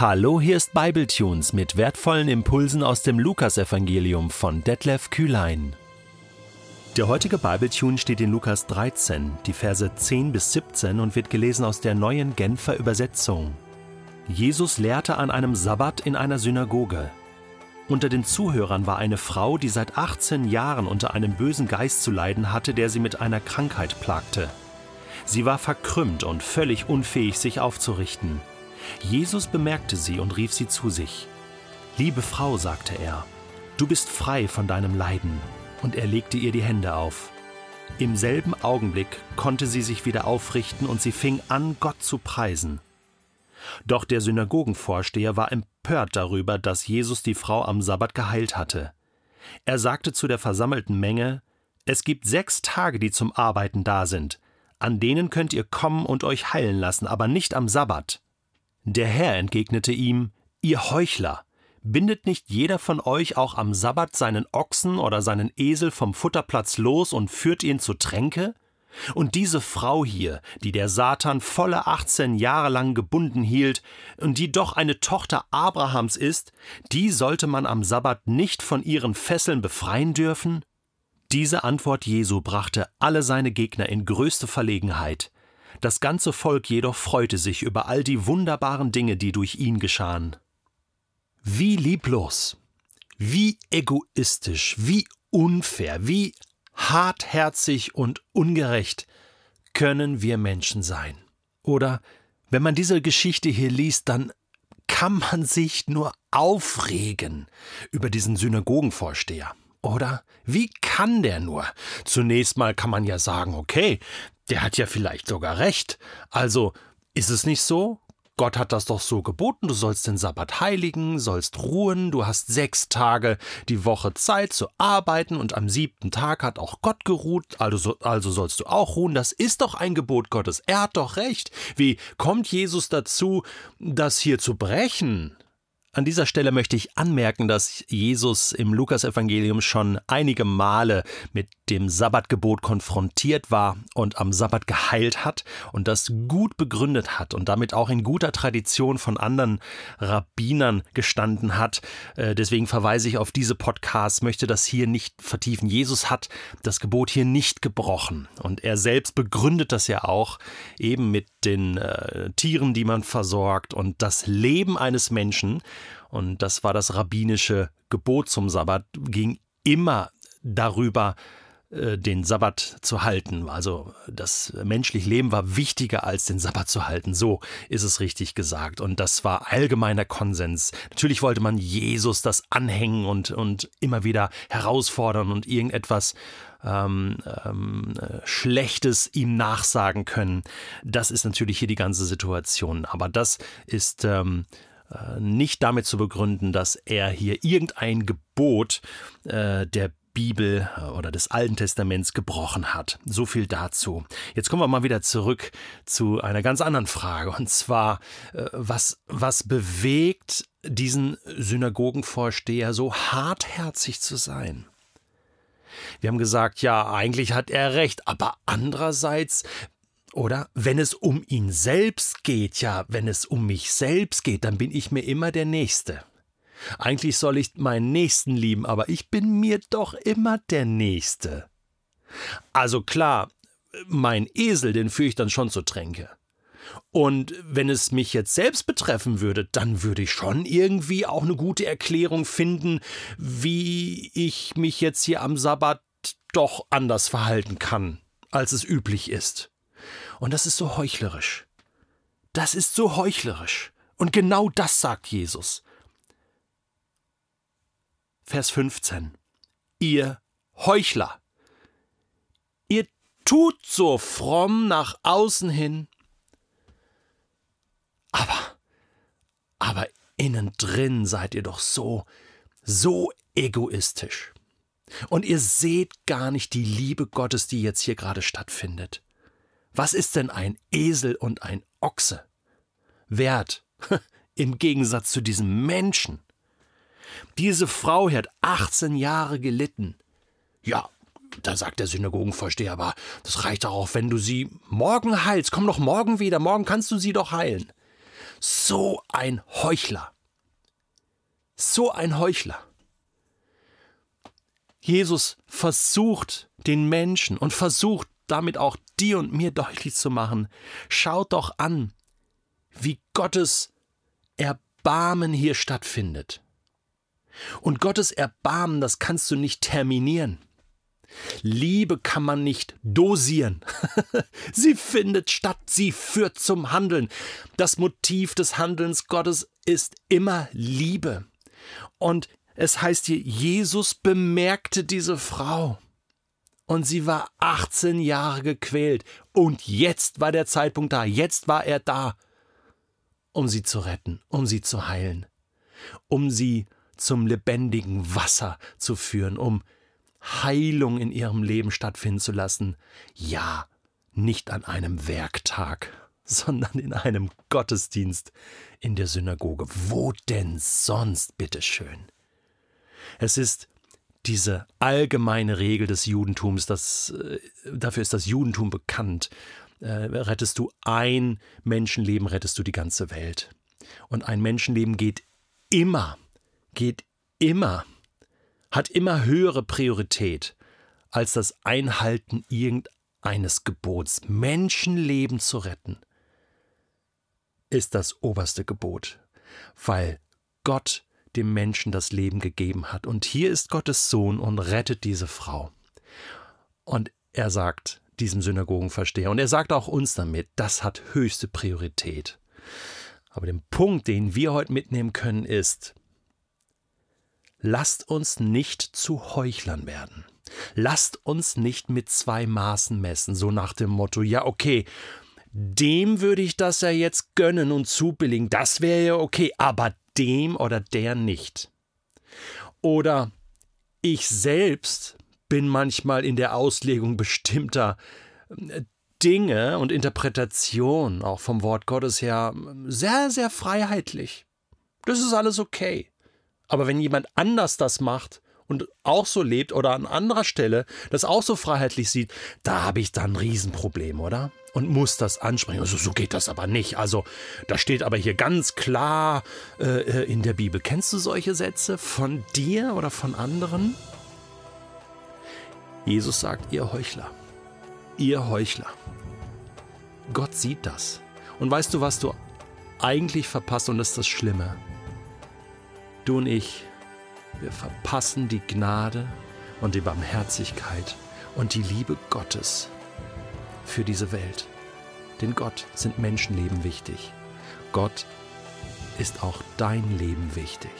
Hallo, hier ist Bibletunes mit wertvollen Impulsen aus dem Lukasevangelium von Detlef Kühlein. Der heutige Bibletune steht in Lukas 13, die Verse 10 bis 17 und wird gelesen aus der neuen Genfer Übersetzung. Jesus lehrte an einem Sabbat in einer Synagoge. Unter den Zuhörern war eine Frau, die seit 18 Jahren unter einem bösen Geist zu leiden hatte, der sie mit einer Krankheit plagte. Sie war verkrümmt und völlig unfähig, sich aufzurichten. Jesus bemerkte sie und rief sie zu sich. Liebe Frau, sagte er, du bist frei von deinem Leiden, und er legte ihr die Hände auf. Im selben Augenblick konnte sie sich wieder aufrichten und sie fing an, Gott zu preisen. Doch der Synagogenvorsteher war empört darüber, dass Jesus die Frau am Sabbat geheilt hatte. Er sagte zu der versammelten Menge, es gibt sechs Tage, die zum Arbeiten da sind, an denen könnt ihr kommen und euch heilen lassen, aber nicht am Sabbat. Der Herr entgegnete ihm, Ihr Heuchler, bindet nicht jeder von euch auch am Sabbat seinen Ochsen oder seinen Esel vom Futterplatz los und führt ihn zur Tränke? Und diese Frau hier, die der Satan volle 18 Jahre lang gebunden hielt und die doch eine Tochter Abrahams ist, die sollte man am Sabbat nicht von ihren Fesseln befreien dürfen? Diese Antwort Jesu brachte alle seine Gegner in größte Verlegenheit. Das ganze Volk jedoch freute sich über all die wunderbaren Dinge, die durch ihn geschahen. Wie lieblos, wie egoistisch, wie unfair, wie hartherzig und ungerecht können wir Menschen sein. Oder wenn man diese Geschichte hier liest, dann kann man sich nur aufregen über diesen Synagogenvorsteher. Oder wie kann der nur? Zunächst mal kann man ja sagen, okay, der hat ja vielleicht sogar recht. Also ist es nicht so? Gott hat das doch so geboten, du sollst den Sabbat heiligen, sollst ruhen, du hast sechs Tage die Woche Zeit zu arbeiten und am siebten Tag hat auch Gott geruht, also, also sollst du auch ruhen, das ist doch ein Gebot Gottes, er hat doch recht. Wie kommt Jesus dazu, das hier zu brechen? An dieser Stelle möchte ich anmerken, dass Jesus im Lukasevangelium schon einige Male mit dem Sabbatgebot konfrontiert war und am Sabbat geheilt hat und das gut begründet hat und damit auch in guter Tradition von anderen Rabbinern gestanden hat. Äh, deswegen verweise ich auf diese Podcasts, möchte das hier nicht vertiefen. Jesus hat das Gebot hier nicht gebrochen und er selbst begründet das ja auch eben mit den äh, Tieren, die man versorgt und das Leben eines Menschen und das war das rabbinische Gebot zum Sabbat, ging immer darüber, den Sabbat zu halten. Also das menschliche Leben war wichtiger als den Sabbat zu halten. So ist es richtig gesagt. Und das war allgemeiner Konsens. Natürlich wollte man Jesus das anhängen und, und immer wieder herausfordern und irgendetwas ähm, ähm, Schlechtes ihm nachsagen können. Das ist natürlich hier die ganze Situation. Aber das ist ähm, äh, nicht damit zu begründen, dass er hier irgendein Gebot äh, der Bibel äh, oder des Alten Testaments gebrochen hat. So viel dazu. Jetzt kommen wir mal wieder zurück zu einer ganz anderen Frage. Und zwar, was, was bewegt diesen Synagogenvorsteher so hartherzig zu sein? Wir haben gesagt, ja, eigentlich hat er recht, aber andererseits oder wenn es um ihn selbst geht, ja, wenn es um mich selbst geht, dann bin ich mir immer der Nächste. Eigentlich soll ich meinen Nächsten lieben, aber ich bin mir doch immer der Nächste. Also klar, mein Esel, den führe ich dann schon zur Tränke. Und wenn es mich jetzt selbst betreffen würde, dann würde ich schon irgendwie auch eine gute Erklärung finden, wie ich mich jetzt hier am Sabbat doch anders verhalten kann, als es üblich ist. Und das ist so heuchlerisch. Das ist so heuchlerisch. Und genau das sagt Jesus. Vers 15. Ihr Heuchler. Ihr tut so fromm nach außen hin, aber, aber innen drin seid ihr doch so, so egoistisch. Und ihr seht gar nicht die Liebe Gottes, die jetzt hier gerade stattfindet. Was ist denn ein Esel und ein Ochse? Wert im Gegensatz zu diesem Menschen. Diese Frau hat 18 Jahre gelitten. Ja, da sagt der Synagogenvorsteher, aber das reicht doch auch, wenn du sie morgen heilst. Komm doch morgen wieder, morgen kannst du sie doch heilen. So ein Heuchler. So ein Heuchler. Jesus versucht den Menschen und versucht damit auch dir und mir deutlich zu machen, schaut doch an, wie Gottes Erbarmen hier stattfindet. Und Gottes Erbarmen, das kannst du nicht terminieren. Liebe kann man nicht dosieren. sie findet statt, sie führt zum Handeln. Das Motiv des Handelns Gottes ist immer Liebe. Und es heißt hier, Jesus bemerkte diese Frau. Und sie war 18 Jahre gequält. Und jetzt war der Zeitpunkt da. Jetzt war er da, um sie zu retten, um sie zu heilen, um sie zum lebendigen Wasser zu führen, um Heilung in ihrem Leben stattfinden zu lassen. Ja, nicht an einem Werktag, sondern in einem Gottesdienst in der Synagoge. Wo denn sonst, bitteschön? Es ist diese allgemeine Regel des Judentums, das, äh, dafür ist das Judentum bekannt. Äh, rettest du ein Menschenleben, rettest du die ganze Welt. Und ein Menschenleben geht immer, geht immer hat immer höhere Priorität als das Einhalten irgendeines Gebots. Menschenleben zu retten ist das oberste Gebot, weil Gott dem Menschen das Leben gegeben hat. Und hier ist Gottes Sohn und rettet diese Frau. Und er sagt diesem Synagogenversteher, und er sagt auch uns damit, das hat höchste Priorität. Aber den Punkt, den wir heute mitnehmen können, ist, Lasst uns nicht zu Heuchlern werden. Lasst uns nicht mit zwei Maßen messen, so nach dem Motto, ja, okay, dem würde ich das ja jetzt gönnen und zubilligen, das wäre ja okay, aber dem oder der nicht. Oder ich selbst bin manchmal in der Auslegung bestimmter äh, Dinge und Interpretationen, auch vom Wort Gottes her, sehr, sehr freiheitlich. Das ist alles okay. Aber wenn jemand anders das macht und auch so lebt oder an anderer Stelle das auch so freiheitlich sieht, da habe ich dann ein Riesenproblem, oder? Und muss das ansprechen. Also so geht das aber nicht. Also da steht aber hier ganz klar äh, äh in der Bibel. Kennst du solche Sätze von dir oder von anderen? Jesus sagt, ihr Heuchler, ihr Heuchler. Gott sieht das. Und weißt du, was du eigentlich verpasst? Und das ist das Schlimme. Du und ich, wir verpassen die Gnade und die Barmherzigkeit und die Liebe Gottes für diese Welt. Denn Gott sind Menschenleben wichtig. Gott ist auch dein Leben wichtig.